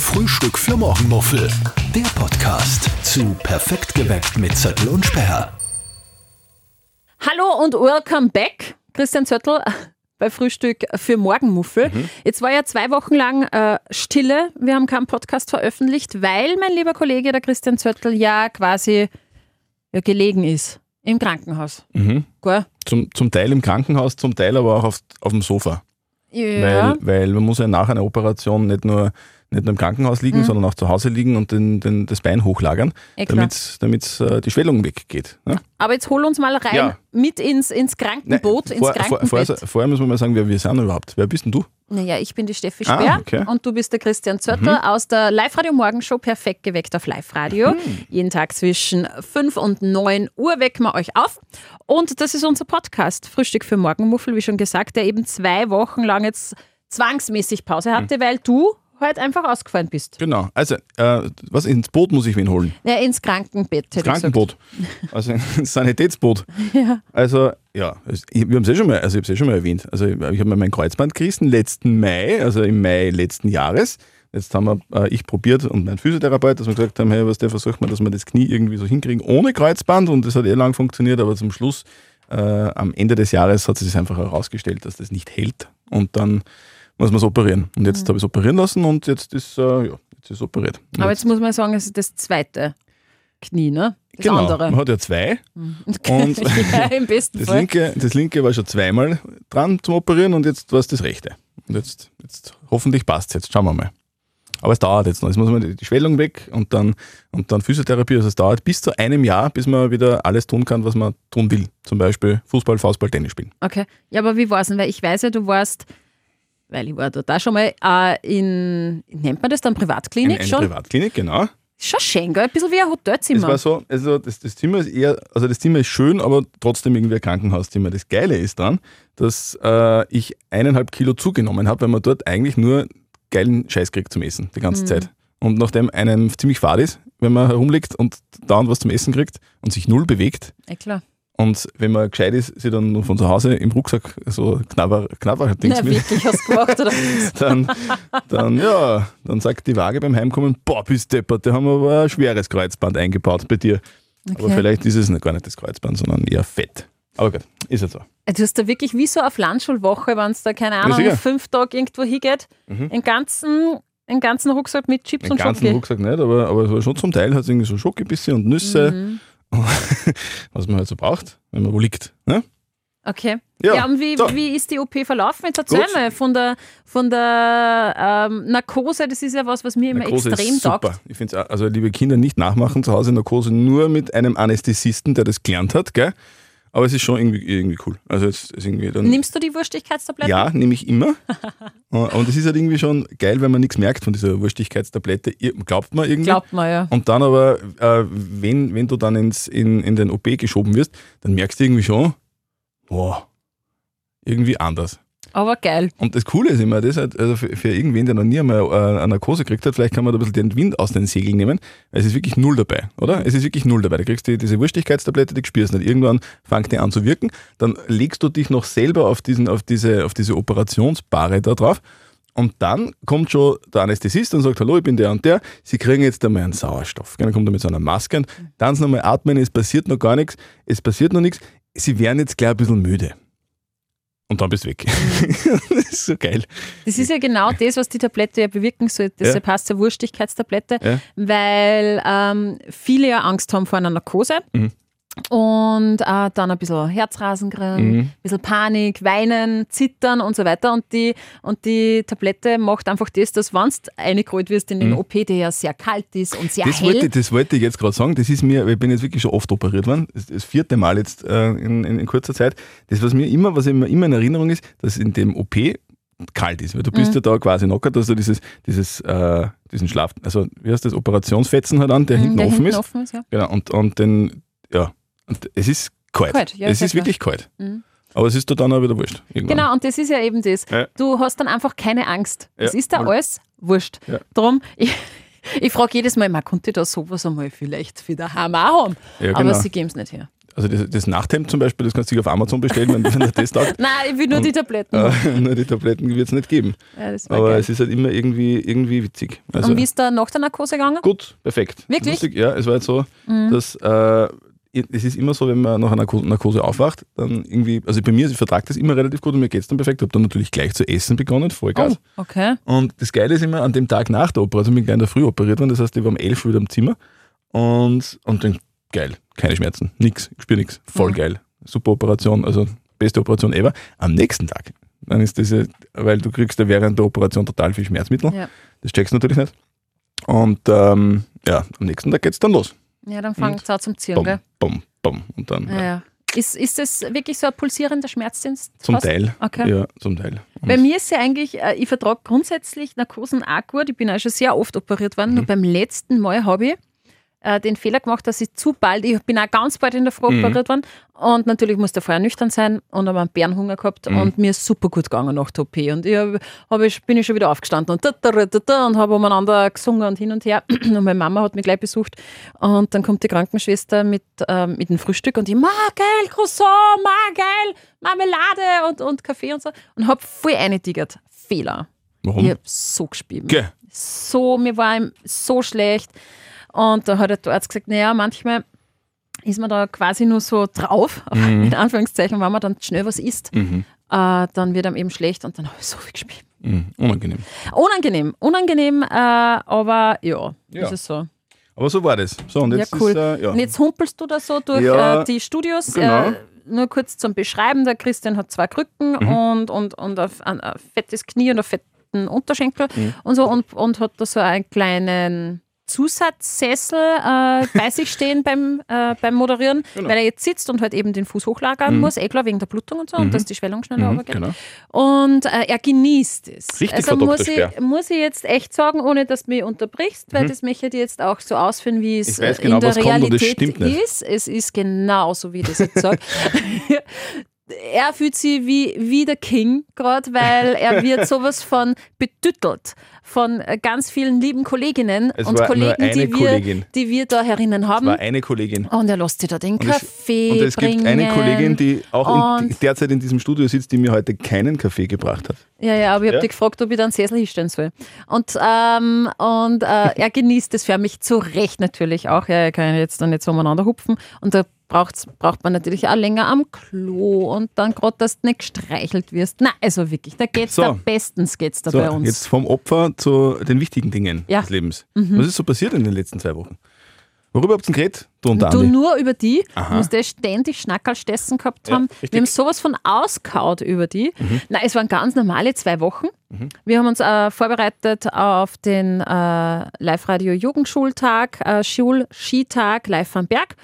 Frühstück für Morgenmuffel. Der Podcast zu Perfekt geweckt mit Zettel und Sperr. Hallo und welcome back, Christian Zöttl bei Frühstück für Morgenmuffel. Mhm. Jetzt war ja zwei Wochen lang äh, Stille. Wir haben keinen Podcast veröffentlicht, weil mein lieber Kollege, der Christian Zöttl, ja quasi ja, gelegen ist im Krankenhaus. Mhm. Gell? Zum, zum Teil im Krankenhaus, zum Teil aber auch auf, auf dem Sofa. Ja. Weil, weil man muss ja nach einer Operation nicht nur, nicht nur im Krankenhaus liegen, sondern auch zu Hause liegen und den, den, das Bein hochlagern, damit äh, die Schwellung weggeht. Ne? Aber jetzt hol uns mal rein Ja. mit ins, ins Krankenboot, ins vor, vor, Krankenbett. vorher, vorher müssen wir mal sagen, wer wir sind überhaupt. Wer bist denn du? Naja, ich bin die Steffi Ah, Speer okay. und du bist der Christian Zöttl aus der Live-Radio-Morgenshow Perfekt geweckt auf Live-Radio. Jeden Tag zwischen 5 und 9 Uhr wecken wir euch auf. Und das ist unser Podcast, Frühstück für Morgenmuffel, wie schon gesagt, der eben zwei Wochen lang jetzt zwangsmäßig Pause hatte, weil du heute einfach ausgefallen bist. Genau. Also, äh, was ins Boot muss ich wen holen? Ja, ins Krankenbett, hätte ich gesagt. Krankenboot. Also ins Sanitätsboot. Also, ja, ich, wir haben es eh schon mal, also ich habe es eh schon mal erwähnt. Also ich, ich habe mir mein Kreuzband gerissen letzten Mai, also im Mai letzten Jahres. Jetzt haben wir, äh, ich probiert und mein Physiotherapeut, dass wir gesagt haben, hey, was der versucht man, dass wir das Knie irgendwie so hinkriegen ohne Kreuzband und das hat eh lang funktioniert, aber zum Schluss, äh, am Ende des Jahres hat sich das einfach herausgestellt, dass das nicht hält und dann muss man es operieren. Und jetzt habe ich es operieren lassen und jetzt ist, äh, ja, jetzt ist operiert. Und Aber jetzt muss man sagen, es ist das zweite Knie, ne? Das genau, andere. man hat ja zwei. Und- ja, im besten Das linke, das linke war schon zweimal dran zum Operieren und jetzt war es das rechte. Und jetzt, jetzt hoffentlich passt es jetzt. Schauen wir mal. Aber es dauert jetzt noch. Jetzt muss man die die Schwellung weg und dann, und dann Physiotherapie. Also es dauert bis zu einem Jahr, bis man wieder alles tun kann, was man tun will. Zum Beispiel Fußball, Faustball, Tennis spielen. Okay. Ja, aber wie war es denn? Weil ich weiß ja, du warst, weil ich war da, da schon mal äh, in, nennt man das dann In Privatklinik einer schon? Privatklinik, genau. Schon schön, gell? Ein bisschen wie ein Es Hotelzimmer. war so, also das, das Zimmer ist eher, also das Zimmer ist schön, aber trotzdem irgendwie ein Krankenhauszimmer. Das Geile ist dran, dass äh, ich eineinhalb Kilo zugenommen habe, weil man dort eigentlich nur geilen Scheiß kriegt zum Essen die ganze Zeit. Und nachdem einem ziemlich fad ist, wenn man herumliegt und dauernd was zum Essen kriegt und sich null bewegt ja, klar. Und wenn man gescheit ist, sie dann nur von zu Hause im Rucksack so knabber, knabber Dings Na, mit, wirklich hast gemacht, oder? dann, dann, ja, dann sagt die Waage beim Heimkommen, boah, bist deppert, da haben wir aber ein schweres Kreuzband eingebaut bei dir. Aber Okay. vielleicht ist es gar nicht das Kreuzband, sondern eher Fett. Aber gut, ist jetzt so. Du hast da wirklich wie so auf Landschulwoche, wenn es da, keine Ahnung, sicher. fünf Tage irgendwo hingeht, den, ganzen, den ganzen Rucksack mit Chips Den und ganzen Schoki. Rucksack nicht, aber, aber schon zum Teil hat es irgendwie so Schokobisse und Nüsse, Mhm. was man halt so braucht, wenn man wo liegt. Ne? Okay. Ja, Ja, und wie, so. wie ist die OP verlaufen? Jetzt erzähl Gut. mal von der, von der ähm, Narkose, das ist ja was, was mir immer Narkose extrem ist super. taugt. Ich finde also liebe Kinder, nicht nachmachen zu Hause Narkose nur mit einem Anästhesisten, der das gelernt hat, gell? Aber es ist schon irgendwie, irgendwie cool. Also es ist irgendwie dann. Nimmst du die Wurstigkeitstabletten? Ja, nehme ich immer. Und es ist halt irgendwie schon geil, wenn man nichts merkt von dieser Wurstigkeitstablette. Glaubt man irgendwie. Glaubt man ja. Und dann aber, äh, wenn, wenn du dann ins, in, in den OP geschoben wirst, dann merkst du irgendwie schon, boah, irgendwie anders. Aber geil. Und das Coole ist immer, das halt, also für, für irgendwen, der noch nie einmal äh, eine Narkose gekriegt hat, vielleicht kann man da ein bisschen den Wind aus den Segeln nehmen, es ist wirklich null dabei, oder? Es ist wirklich null dabei. Du kriegst die, diese Wurstigkeitstablette, die spürst nicht. Irgendwann fängt die an zu wirken, dann legst du dich noch selber auf, diesen, auf, diese, auf diese Operationsbare da drauf und dann kommt schon der Anästhesist und sagt, hallo, ich bin der und der, Sie kriegen jetzt einmal einen Sauerstoff. Dann kommt er mit so einer Maske und dann sie nochmal atmen, es passiert noch gar nichts, es passiert noch nichts, Sie werden jetzt gleich ein bisschen müde. Und dann bist du weg. das ist so geil. Das ist ja genau das, was die Tablette ja bewirken soll. Deshalb heißt es ja Wurstigkeitstablette, Ja. weil ähm, viele ja Angst haben vor einer Narkose. Mhm. Und äh, dann ein bisschen Herzrasen kriegen, Mhm. ein bisschen Panik, weinen, zittern und so weiter. Und die, und die Tablette macht einfach das, dass wenn du reingeholt wirst in den OP, der ja sehr kalt ist und sehr Mhm. Das hell. wollte, das wollte ich jetzt gerade sagen. Das ist mir, weil ich bin jetzt wirklich schon oft operiert worden. Das, das vierte Mal jetzt äh, in, in, in kurzer Zeit. Das, was mir immer, was mir immer in Erinnerung ist, dass in dem OP kalt ist, weil du Mhm. bist ja da quasi knockert, dass du dieses, dieses, äh, diesen Schlaf, also wie heißt das, Operationsfetzen halt an, der hinten Mhm, der offen hinten ist. offen ist ja. Genau, und, und den, ja, und es ist kalt. Kalt, ja, es ist klar. wirklich kalt. Mhm. Aber es ist dir dann auch wieder wurscht. Irgendwann. Genau, und das ist ja eben das. Ja. Du hast dann einfach keine Angst. Es Ja, ist da alles wurscht. Ja. Drum, ich, ich frage jedes Mal, man konnte da sowas einmal vielleicht für daheim auch haben. Ja, Aber genau. sie geben es nicht her. Also das, das Nachthemd zum Beispiel, das kannst du dir auf Amazon bestellen, wenn, wenn der Test taugt. Nein, ich will nur die Tabletten. Äh, nur die Tabletten wird es nicht geben. ja, das Aber geil. es ist halt immer irgendwie, irgendwie witzig. Also, Und wie ist da nach der Narkose gegangen? gut, perfekt. Wirklich? Mhm. Lustig, ja, es war jetzt so, dass äh, es ist immer so, wenn man nach einer Narko- Narkose aufwacht, dann irgendwie, also bei mir, ich vertrage das immer relativ gut und mir geht es dann perfekt. Ich habe dann natürlich gleich zu essen begonnen, Vollgas. Oh, okay. Und das Geile ist immer, an dem Tag nach der Operation bin ich gleich in der Früh operiert worden, das heißt, ich war um 11 Uhr wieder im Zimmer und, und dann, geil, keine Schmerzen, nix, ich spüre nichts, voll Mhm. geil. Super Operation, also beste Operation ever. Am nächsten Tag, dann ist diese, weil du kriegst ja während der Operation total viel Schmerzmittel, Ja. das checkst du natürlich nicht. Und ähm, ja, am nächsten Tag geht's dann los. Ja, dann fängt es an zum Ziehen, gell? Bum, bum, bum. Und dann, Ja. ja. ja. Ist, ist das wirklich so ein pulsierender Schmerzdienst? zum fast? Teil. Okay. Ja, zum Teil. Und Bei mir ist ja eigentlich, äh, ich vertrage grundsätzlich Narkosen auch gut. Ich bin auch schon sehr oft operiert worden. Mhm. Nur beim letzten Mal habe ich äh, den Fehler gemacht, dass ich zu bald, ich bin auch ganz bald in der Früh Mhm. operiert worden. Und natürlich musste vorher nüchtern sein und habe einen Bärenhunger gehabt. Mhm. Und mir ist super gut gegangen nach der OP. Und ich hab, hab ich, bin ich schon wieder aufgestanden und, da, da, da, da, und habe umeinander gesungen und hin und her. Und meine Mama hat mich gleich besucht. Und dann kommt die Krankenschwester mit, ähm, mit dem Frühstück und ich, ma geil, Croissant, ma geil, Marmelade und, und Kaffee und so. Und habe voll eingetigert. Fehler. warum? Ich habe so gespielt. Gell. So, mir war so schlecht. Und da hat der Arzt gesagt, naja, manchmal ist man da quasi nur so drauf, in Anführungszeichen, wenn man dann schnell was isst, Mhm. äh, dann wird einem eben schlecht und dann habe ich so viel gespielt. Mhm. Unangenehm. Unangenehm, unangenehm, äh, aber ja, Ja. ist es so. Aber so war das. So, und jetzt ja, cool. ist, äh, ja. Und jetzt humpelst du da so durch Ja, äh, die Studios. genau. Äh, nur kurz zum Beschreiben, der Christian hat zwei Krücken Mhm. und, und, und ein, ein, ein fettes Knie und einen fetten Unterschenkel Mhm. und so und, und hat da so einen kleinen Zusatzsessel äh, bei sich stehen beim, äh, beim Moderieren, Genau. weil er jetzt sitzt und halt eben den Fuß hochlagern muss, eh klar, wegen der Blutung und so, und dass die Schwellung schneller Mhm, runtergeht. genau. Und äh, er genießt es. Richtig, also muss ich, muss ich jetzt echt sagen, ohne dass du mich unterbrichst, weil das möchte ich jetzt auch so ausführen, wie es Mhm. Genau, in der Realität ist. Es ist genauso, wie das jetzt sage. er fühlt sich wie, wie der King gerade, weil er wird sowas von betüttelt von äh, ganz vielen lieben Kolleginnen Es und Kollegen, die wir, Kollegin. die wir da herinnen haben. war eine Kollegin. Und er lässt sich da den Und es, Kaffee und es gibt bringen. eine Kollegin, die auch in, derzeit in diesem Studio sitzt, die mir heute keinen Kaffee gebracht hat. Ja, ja, aber ich habe Ja? dich gefragt, ob ich da einen Sessel hinstellen soll. Und, ähm, und äh, er genießt es für mich zu Recht natürlich auch. Ja, er kann jetzt dann nicht so umeinander hupfen. Und da braucht's, braucht man natürlich auch länger am Klo und dann gerade, dass du nicht gestreichelt wirst. Na, also wirklich, da geht's So. da bestens geht's da So, bei uns. jetzt vom Opfer zu den wichtigen Dingen Ja. Mhm. des Lebens. Was ist so passiert in den letzten zwei Wochen? Worüber habt ihr geredet? Du und Du Andi? nur über die, Aha. du musst ja ständig Schnackerlstessen gehabt Ja, haben. Mhm. wir haben sowas von auskaut über die. Nein, es waren ganz normale zwei Wochen. Wir haben uns äh, vorbereitet auf den äh, Live-Radio-Jugendschultag, äh, Schul-Skitag live am Berg.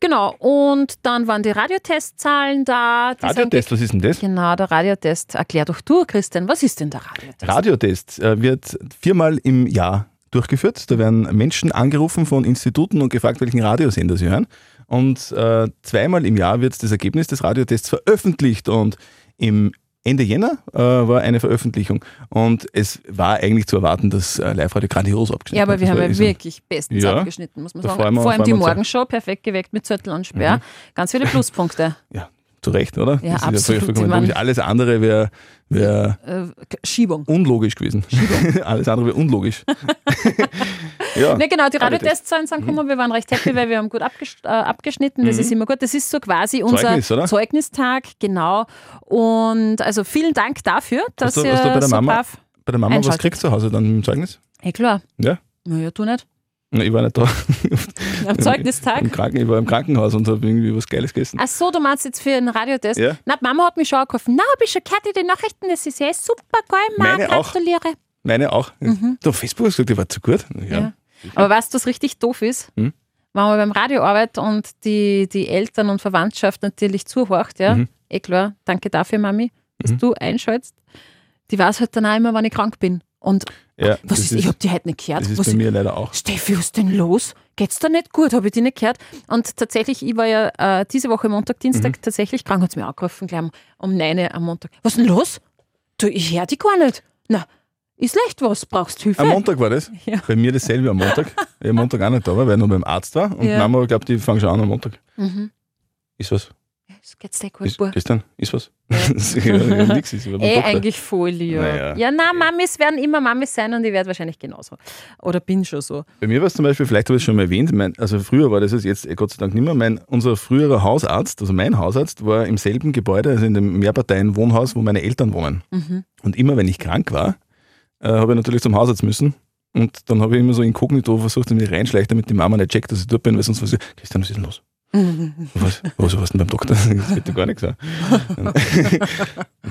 Genau, und dann waren die Radiotestzahlen da. Radiotest, was ist denn das? Genau, der Radiotest. Erklär doch du, Christian, was ist denn der Radiotest? Radiotest äh, wird viermal im Jahr durchgeführt. Da werden Menschen angerufen von Instituten und gefragt, welchen Radiosender sie hören. Und äh, zweimal im Jahr wird das Ergebnis des Radiotests veröffentlicht. Und im Ende Jänner äh, war eine Veröffentlichung. Und es war eigentlich zu erwarten, dass äh, Live-Radio grandios abgeschnitten Ja, aber hat. wir haben ja eh wirklich bestens Ja, abgeschnitten, muss man sagen. wir- Vor allem die. Morgenshow, perfekt geweckt mit Zettel und Sperr. Ganz viele Pluspunkte. Ja, zu Recht, oder? Ja, Das absolut. logisch. Alles andere wäre wär Äh, Schiebung. unlogisch gewesen. Alles andere wäre unlogisch. ja. Ne, genau, die Radiotest. Radiotestzahlen sind gekommen. Wir waren recht happy, weil wir haben gut abges äh, abgeschnitten. Das ist immer gut. Das ist so quasi unser Zeugnis, oder? Zeugnistag, genau. Und also vielen Dank dafür, dass du- ihr hast du bei der so Mama-. Bei der Mama, was kriegst du zu Hause dann im Zeugnis? Eh klar. Ja? Naja, du nicht. Na, Ich war nicht da. Am Im Zeugnisstag. Kranken, ich war im Krankenhaus und habe irgendwie was Geiles gegessen. Ach so, du meinst jetzt für einen Radiotest? Ja. Na, Mama hat mich schon angerufen. Na, hab ich schon gehört in den Nachrichten, das ist ja super geil, Mama, Meine auch. gratuliere. Meine auch. Du, auf Facebook hast du gesagt, die war zu gut. Ja. Mhm. Ja. Aber weißt du, was richtig doof ist? Hm? Wenn man beim Radio arbeitet und die, die Eltern und Verwandtschaft natürlich zuhorcht, ja, Mhm. eh klar, danke dafür, Mami, dass du einschaltest. Die weiß halt dann auch immer, wann ich krank bin. Und Ja, was das ist, ich hab die heute nicht gehört. Das ist was bei mir leider auch. Steffi, was ist denn los? Geht's da nicht gut? Habe ich die nicht gehört? Und tatsächlich, ich war ja äh, diese Woche Montag, Dienstag Mhm. tatsächlich krank, hat mir angerufen, gleich um- um 9 Uhr am Montag. Was ist denn los? Du, ich höre die gar nicht. Na, ist leicht was? Brauchst Hilfe? Am Montag war das. Ja. Bei mir dasselbe am Montag. Ich am Montag auch nicht da war, weil ich noch beim Arzt war. Und Ja. Mama glaubt, die fangen schon an am Montag. Mhm. Ist was? Es geht dir gut, Ist, Bub. gestern? Ist was? Ja. ja, nix ist. Ich Eh, eigentlich voll, ja. Naja. Ja, na, Mamis werden immer Mamis sein und ich werde wahrscheinlich genauso. Oder bin schon so. Bei mir war es zum Beispiel, vielleicht habe ich es schon mal erwähnt, mein, also früher war das jetzt eh Gott sei Dank nicht mehr, mein, unser früherer Hausarzt, also mein Hausarzt, war im selben Gebäude, also in dem Mehrparteien-Wohnhaus, wo meine Eltern wohnen. Mhm. Und immer wenn ich krank war, äh, habe ich natürlich zum Hausarzt müssen. Und dann habe ich immer so inkognito versucht, ich mich reinschleiche, damit die Mama nicht checkt, dass ich dort bin, weil sonst was Christian, was ist denn los? Was, was, was denn beim Doktor? Das ja gar nichts. an.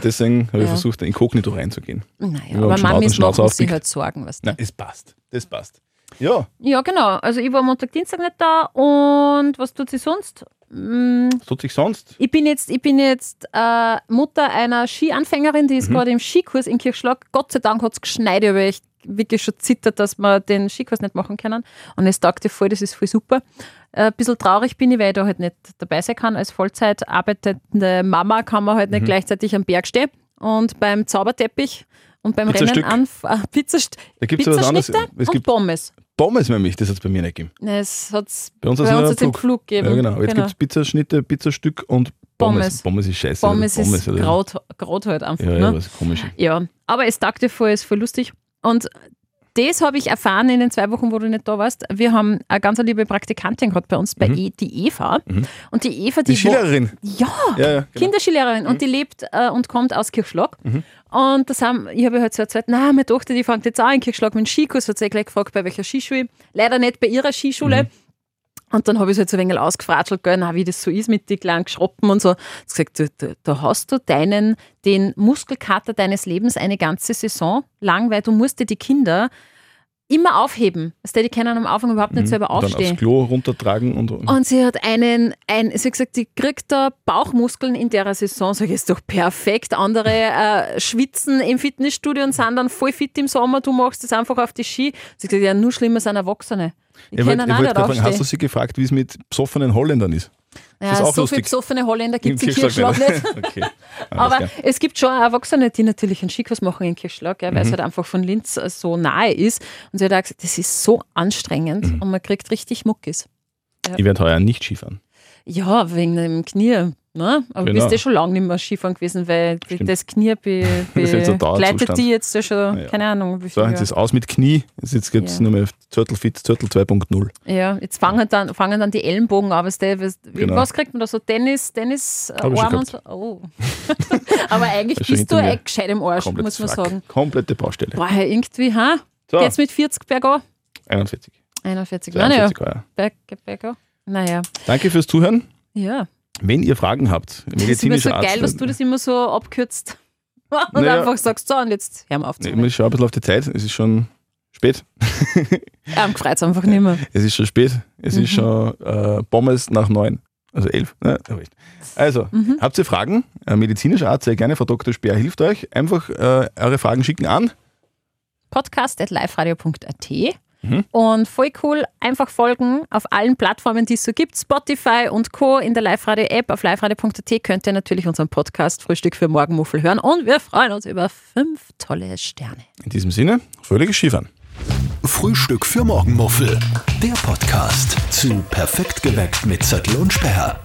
Deswegen habe ich Ja. versucht, inkognito reinzugehen. Naja, Ja, aber Mamis Schnauze machen sich aufpickt. halt Sorgen, was Nein, es passt. Das passt. Ja, Ja, genau. Also ich war Montag, Dienstag nicht da und was tut sie sonst? Mm, was tut sich sonst? Ich bin jetzt, ich bin jetzt äh, Mutter einer Skianfängerin, die ist Mhm. gerade im Skikurs in Kirchschlag. Gott sei Dank hat es geschneit, aber ich wirklich schon zittert, dass wir den Skikurs nicht machen können. Und es taugt dir voll, das ist voll super. Äh, Ein bisschen traurig bin ich, weil ich da halt nicht dabei sein kann. Als Vollzeit arbeitende Mama kann man halt nicht Mhm. gleichzeitig am Berg stehen. Und beim Zauberteppich und beim. Rennen an äh, Pizzast Da gibt es ja. Pizzaschnitte Es und gibt Pommes. Pommes nämlich, das hat es bei mir nicht gegeben. Ne, Es hat's Bei uns bei hat's uns einen hat es den Flug. Flug gegeben. Ja, genau. Jetzt gibt es Pizzaschnitte, Pizzastück und Pommes. Pommes. Pommes ist scheiße. Pommes, oder ist oder? graut, graut halt einfach. Ja, ne? ja, was komisch. Ja, aber es tagte voll, ist voll lustig. Und das habe ich erfahren in den zwei Wochen, wo du nicht da warst. Wir haben eine ganz liebe Praktikantin gerade bei uns, bei e, die Eva. Und die Eva, die, Mhm. Die wo- Ja, Ja, ja. Genau. Kinderskilehrerin. Und die lebt äh, und kommt aus Kirchschlag. Und das haben, ich habe halt so erzählt, na, meine Tochter, die fängt jetzt auch in Kirchschlag mit dem Skikurs. Hat sie gleich gefragt, bei welcher Skischule. Leider nicht bei ihrer Skischule. Und dann habe ich es halt so ein wenig ausgefratschelt, gell, na, wie das so ist mit den kleinen Geschroppen und so. Hat gesagt, du, da hast du deinen, den Muskelkater deines Lebens eine ganze Saison lang, weil du musst dir die Kinder immer aufheben. Die können am Anfang überhaupt nicht selber Mhm. Und dann aufstehen. aufs Klo runtertragen und. Und sie hat einen, ein, sie hat gesagt, die kriegt da Bauchmuskeln in der Saison. Sag ich, ist doch perfekt. Andere äh, schwitzen im Fitnessstudio und sind dann voll fit im Sommer. Du machst das einfach auf die Ski. Sie hat gesagt, ja, nur schlimmer sind Erwachsene. Ich wollte können ich wollte fragen, hast du aufstehen. sie gefragt, wie es mit besoffenen Holländern ist? Ja, so viele lustig. besoffene Holländer gibt es in Kirchschlag nicht. okay. Aber klar. es gibt schon Erwachsene, die natürlich einen Skikurs machen in Kirchschlag, ja, weil Mhm. es halt einfach von Linz äh, so nahe ist. Und sie hat auch gesagt, das ist so anstrengend Mhm. und man kriegt richtig Muckis. Ich werde heuer nicht Skifahren. Ja, wegen dem Knie. Ne? Aber du Genau. bist ja schon lange nicht mehr Skifahren gewesen, weil Stimmt. das Knie be, jetzt ein begleitet die jetzt ja schon, Ja. keine Ahnung, wie So, viel jetzt Jahre. ist aus mit Knie. Jetzt geht es Ja. nur mehr Zörtelfit, Zörtel 2.0. Ja, jetzt fangen dann, fangen dann die Ellenbogen an. Was, der, was, wie- Genau. was kriegt man da so? Tennis, Tennis, Hab Arm und so? Oh. Aber eigentlich bist du ein gescheit im Arsch, Komplettes muss man Wrack. sagen. Komplette Baustelle. Boah, irgendwie, ha? So, Geht's mit 40 bergab? 41. 41, naja, 42 Euro. berg, bergab. Naja, Danke fürs Zuhören. ja. Wenn ihr Fragen habt, Das ist immer so Art. geil, dass du das immer so abkürzt. Und Naja. einfach sagst, so, und jetzt hören wir auf zu ich schaue ein bisschen auf die Zeit. Es ist schon spät. Er freut einfach nicht mehr. Es ist schon spät. Es Mhm. ist schon äh, Pommes nach neun. Also elf. Ne? Ja. Also, Mhm. habt ihr Fragen? Äh, medizinischer Art, sehr gerne. Frau Dr. Speer hilft euch. Einfach äh, eure Fragen schicken an. podcast.liferadio.at Mhm. und voll cool, einfach folgen auf allen Plattformen, die es so gibt, Spotify und Co. in der Live-Radio-App auf liveradio.at könnt ihr natürlich unseren Podcast Frühstück für Morgenmuffel hören und wir freuen uns über fünf tolle Sterne. In diesem Sinne, fröhliches Skifahren. Frühstück für Morgenmuffel. Der Podcast zu Perfekt geweckt mit Zettel und Sperr.